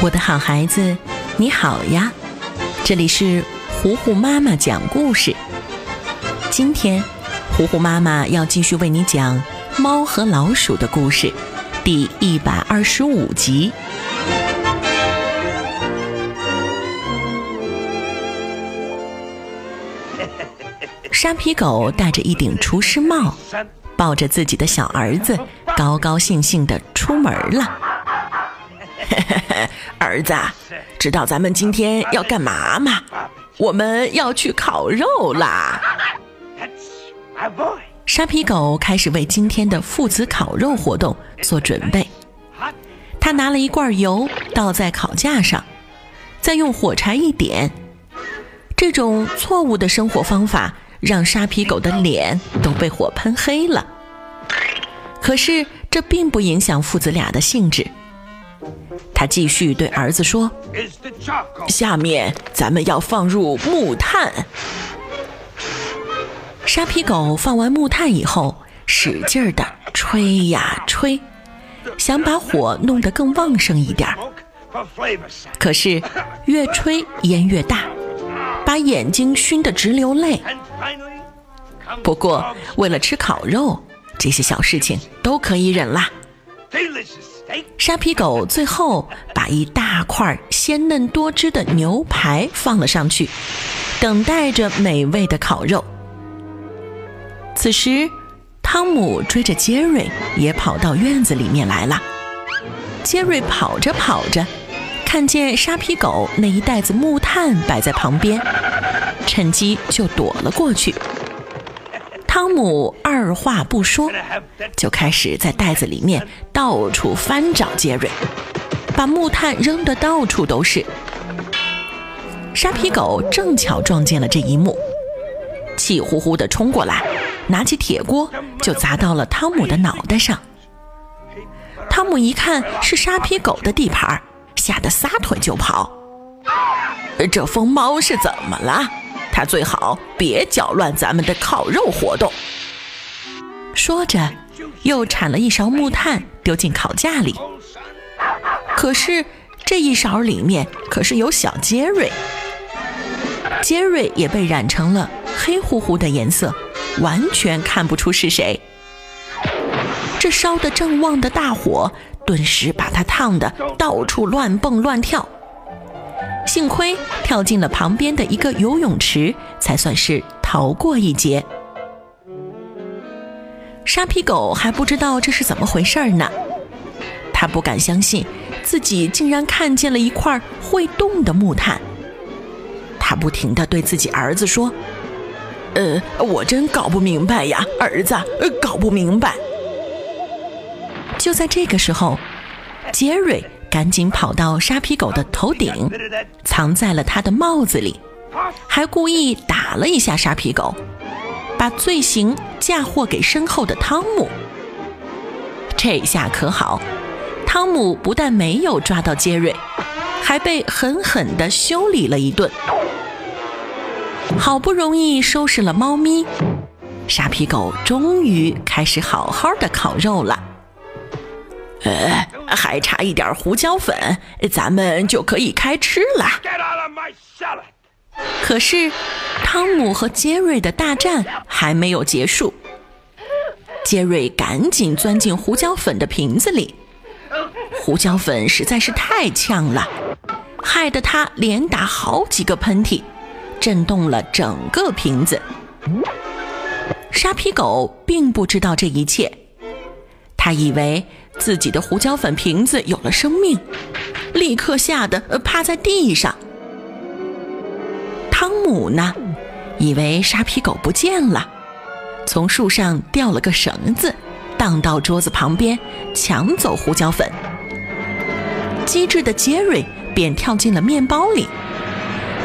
我的好孩子，你好呀！这里是糊糊妈妈讲故事。今天，糊糊妈妈要继续为你讲《猫和老鼠》的故事，第一百二十五集。沙皮狗戴着一顶厨师帽，抱着自己的小儿子，高高兴兴地出门了。儿子，知道咱们今天要干嘛吗？我们要去烤肉啦！沙皮狗开始为今天的父子烤肉活动做准备。他拿了一罐油倒在烤架上，再用火柴一点。这种错误的生活方法让沙皮狗的脸都被火喷黑了。可是这并不影响父子俩的兴致。他继续对儿子说：“下面咱们要放入木炭。”沙皮狗放完木炭以后，使劲儿的吹呀吹，想把火弄得更旺盛一点儿。可是越吹烟越大，把眼睛熏得直流泪。不过为了吃烤肉，这些小事情都可以忍啦。沙皮狗最后把一大块鲜嫩多汁的牛排放了上去，等待着美味的烤肉。此时，汤姆追着杰瑞也跑到院子里面来了。杰瑞跑着跑着，看见沙皮狗那一袋子木炭摆在旁边，趁机就躲了过去。汤姆二话不说，就开始在袋子里面到处翻找杰瑞，把木炭扔得到处都是。沙皮狗正巧撞见了这一幕，气呼呼地冲过来，拿起铁锅就砸到了汤姆的脑袋上。汤姆一看是沙皮狗的地盘，吓得撒腿就跑。这疯猫是怎么了？他最好别搅乱咱们的烤肉活动。说着，又铲了一勺木炭丢进烤架里。可是这一勺里面可是有小杰瑞，杰瑞也被染成了黑乎乎的颜色，完全看不出是谁。这烧得正旺的大火，顿时把他烫得到处乱蹦乱跳。幸亏跳进了旁边的一个游泳池，才算是逃过一劫。沙皮狗还不知道这是怎么回事呢，他不敢相信自己竟然看见了一块会动的木炭。他不停地对自己儿子说：“呃，我真搞不明白呀，儿子，搞不明白。”就在这个时候，杰瑞。赶紧跑到沙皮狗的头顶，藏在了他的帽子里，还故意打了一下沙皮狗，把罪行嫁祸给身后的汤姆。这下可好，汤姆不但没有抓到杰瑞，还被狠狠地修理了一顿。好不容易收拾了猫咪，沙皮狗终于开始好好的烤肉了。呃，还差一点胡椒粉，咱们就可以开吃了。可是，汤姆和杰瑞的大战还没有结束。杰瑞赶紧钻进胡椒粉的瓶子里，胡椒粉实在是太呛了，害得他连打好几个喷嚏，震动了整个瓶子。沙皮狗并不知道这一切，他以为。自己的胡椒粉瓶子有了生命，立刻吓得趴在地上。汤姆呢，以为沙皮狗不见了，从树上掉了个绳子，荡到桌子旁边，抢走胡椒粉。机智的杰瑞便跳进了面包里，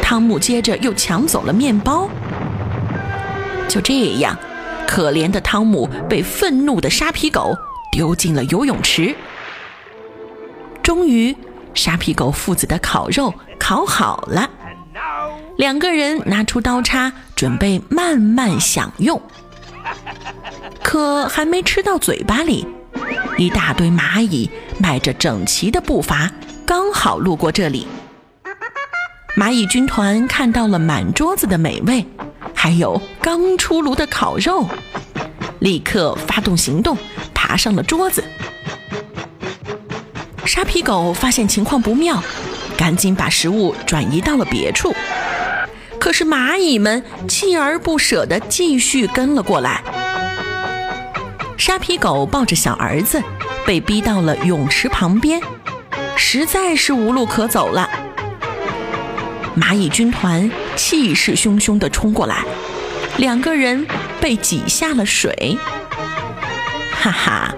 汤姆接着又抢走了面包。就这样，可怜的汤姆被愤怒的沙皮狗。丢进了游泳池。终于，沙皮狗父子的烤肉烤好了，两个人拿出刀叉，准备慢慢享用。可还没吃到嘴巴里，一大堆蚂蚁迈着整齐的步伐刚好路过这里。蚂蚁军团看到了满桌子的美味，还有刚出炉的烤肉，立刻发动行动，爬上了桌子。沙皮狗发现情况不妙，赶紧把食物转移到了别处。可是蚂蚁们锲而不舍地继续跟了过来。沙皮狗抱着小儿子，被逼到了泳池旁边，实在是无路可走了。蚂蚁军团气势汹汹地冲过来，两个人被挤下了水。哈哈，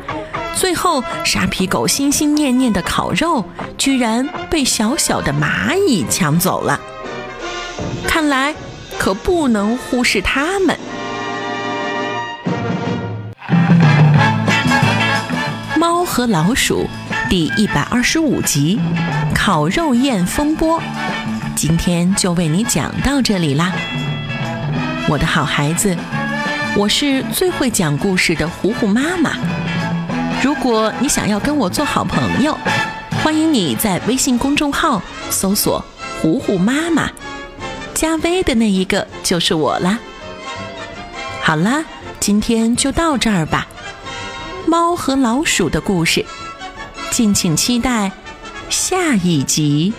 最后沙皮狗心心念念的烤肉，居然被小小的蚂蚁抢走了。看来可不能忽视它们。猫和老鼠第一百二十五集：烤肉宴风波。今天就为你讲到这里啦，我的好孩子，我是最会讲故事的糊糊妈妈。如果你想要跟我做好朋友，欢迎你在微信公众号搜索“糊糊妈妈”，加微的那一个就是我啦。好啦，今天就到这儿吧。猫和老鼠的故事，敬请期待下一集。